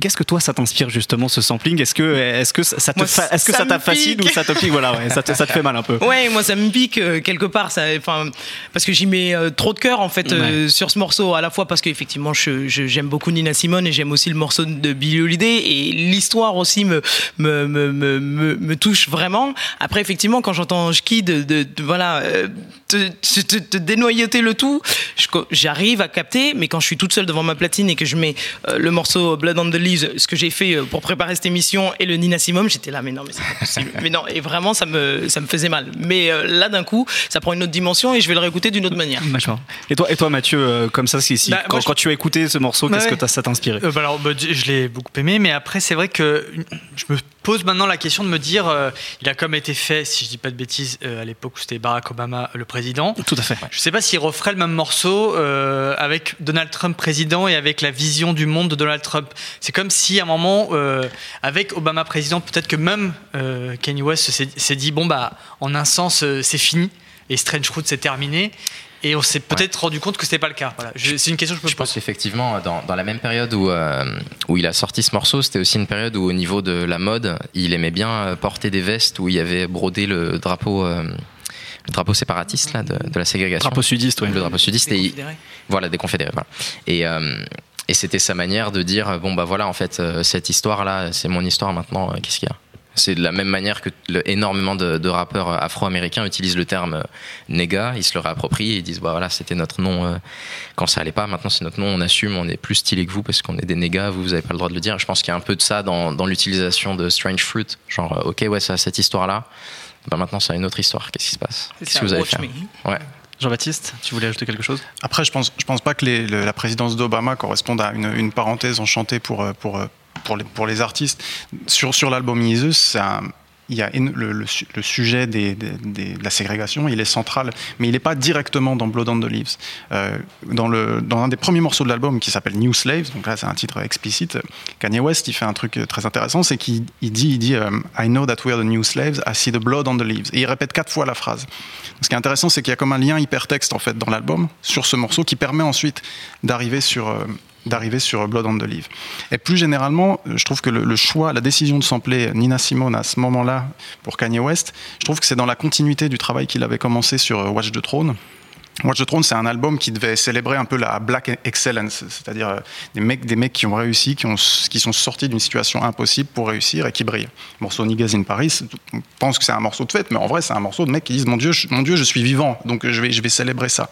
Qu'est-ce que toi ça t'inspire justement ce sampling? Est-ce que est-ce que ça te est-ce que ça, ça fascine ou ça te pique? Voilà, ouais, ça, te, ça, te, fait mal un peu. Ouais, moi ça me pique euh, quelque part. Ça, enfin, parce que j'y mets euh, trop de cœur en fait euh, sur ce morceau. À la fois parce qu'effectivement j'aime je, je, beaucoup Nina Simone et j'aime aussi le morceau de Billie Holiday et l'histoire aussi me me, me me, me, me, touche vraiment. Après effectivement quand j'entends Ski de, de, de, voilà te, te, te, dénoyauter le tout, j'arrive à capter. Mais quand je suis toute seule devant ma platine et que je mets euh, le morceau Blood on the Leaves, ce que j'ai fait pour préparer cette émission et le Nina Simone, j'étais là mais non mais c'est pas possible. mais non et vraiment ça me ça me faisait mal. Mais euh, là d'un coup ça prend une autre dimension et je vais le réécouter d'une autre manière. Et toi et toi Mathieu euh, comme ça si, si bah, quand, je... quand, tu as écouté ce morceau bah, qu'est-ce ouais. que ça t'a inspiré? Bah, Alors bah, je l'ai beaucoup aimé mais après c'est vrai que je me pose maintenant la question de me dire, euh, il a comme été fait, si je dis pas de bêtises, euh, à l'époque où c'était Barack Obama le président. Tout à fait. Je sais pas s'il referait le même morceau euh, avec Donald Trump président et avec la vision du monde de Donald Trump. C'est comme si à un moment, euh, avec Obama président, peut-être que même euh, Kanye West s'est dit, bon bah, en un sens, c'est fini et Strange Fruit c'est terminé. Et on s'est peut-être rendu compte que c'était pas le cas. Voilà. Je- C'est une question que je me Je pense qu'effectivement, dans, dans la même période où, euh, où il a sorti ce morceau, c'était aussi une période où, au niveau de la mode, il aimait bien euh, porter des vestes où il y avait brodé le drapeau, euh, le drapeau séparatiste là, de, de la ségrégation. Drapeau sudiste, oui. Le drapeau sudiste. Des Et confédérés. voilà, des confédérés. Voilà. Et, euh, et c'était sa manière de dire bon, bah voilà, en fait, cette histoire-là, c'est mon histoire maintenant, qu'est-ce qu'il y a? C'est de la même manière que le- énormément de, de rappeurs afro-américains utilisent le terme euh, néga, ils se le réapproprient et ils disent bah voilà, c'était notre nom euh, quand ça allait pas, maintenant c'est notre nom, on assume, on est plus stylé que vous parce qu'on est des négas, vous, vous avez pas le droit de le dire. Je pense qu'il y a un peu de ça dans, dans l'utilisation de Strange Fruit, genre euh, ok, ouais, ça a cette histoire-là. Bah maintenant, ça a une autre histoire. Qu'est-ce qui se passe? Qu'est-ce que vous faire me. Ouais. Jean-Baptiste, tu voulais ajouter quelque chose? Après, je pense, je pense pas que les- le- la présidence d'Obama corresponde à une, une parenthèse enchantée pour, euh, pour, euh, pour, les, artistes. Sur, l'album c'est un- il y a le, le su- le sujet de la ségrégation, il est central, mais il n'est pas directement dans Blood on the Leaves. Euh, dans, le, un des premiers morceaux de l'album qui s'appelle New Slaves, donc là c'est un titre explicite, Kanye West il fait un truc très intéressant, c'est qu'il il dit, il dit euh, I know that we're the new slaves, I see the blood on the leaves. Et il répète quatre fois la phrase. Ce qui est intéressant, c'est qu'il y a comme un lien hypertexte en fait dans l'album sur ce morceau qui permet ensuite d'arriver sur euh, d'arriver sur Blood on the Leaf. Et plus généralement, euh, je trouve que le, le choix, la décision de sampler Nina Simone à ce moment-là pour Kanye West, je trouve que c'est dans la continuité du travail qu'il avait commencé sur euh, Watch the Throne. Watch the Throne, c'est un album qui devait célébrer un peu la black excellence, c'est-à-dire euh, des mecs, des mecs qui ont réussi, qui, ont, qui sont sortis d'une situation impossible pour réussir et qui brillent. Le morceau Niggas in Paris, on pense que c'est un morceau de fête, mais en vrai, c'est un morceau de mecs qui disent Mon Dieu, je, mon Dieu, je suis vivant, donc je vais, je vais célébrer ça.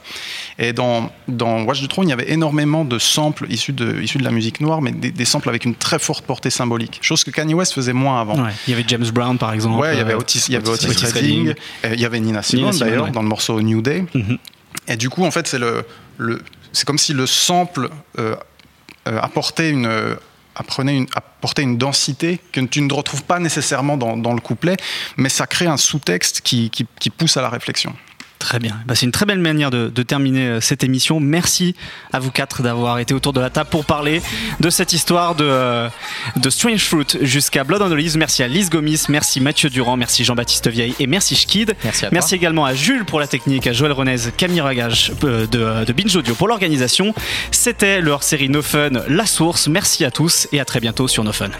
Et dans, dans Watch the Throne, il y avait énormément de samples issus de, issus de la musique noire, mais des, des samples avec une très forte portée symbolique, chose que Kanye West faisait moins avant. Ouais. Il y avait James Brown par exemple. Ouais, il y avait euh, Otis, il y avait Otis, Otis Redding, euh, il y avait Nina Simone, d'ailleurs ouais. dans le morceau New Day. Mhm. Et du coup, en fait, c'est comme si le sample euh, euh, apportait une euh, une, une densité que tu ne retrouves pas nécessairement dans, le couplet, mais ça crée un sous-texte qui pousse à la réflexion. Très bien. Bah, c'est une très belle manière de, de terminer euh, cette émission. Merci à vous quatre d'avoir été autour de la table pour parler de cette histoire de, euh, de Strange Fruit jusqu'à Blood on the Leaves. Merci à Lise Gomis, merci Mathieu Durand, merci Jean-Baptiste Vieille et merci Schkid. Merci à toi. Merci également à Jules pour la technique, à Joël Renez, Camille Ragage euh, de, de Binge Audio pour l'organisation. C'était le hors-série No Fun, La Source. Merci à tous et à très bientôt sur No Fun.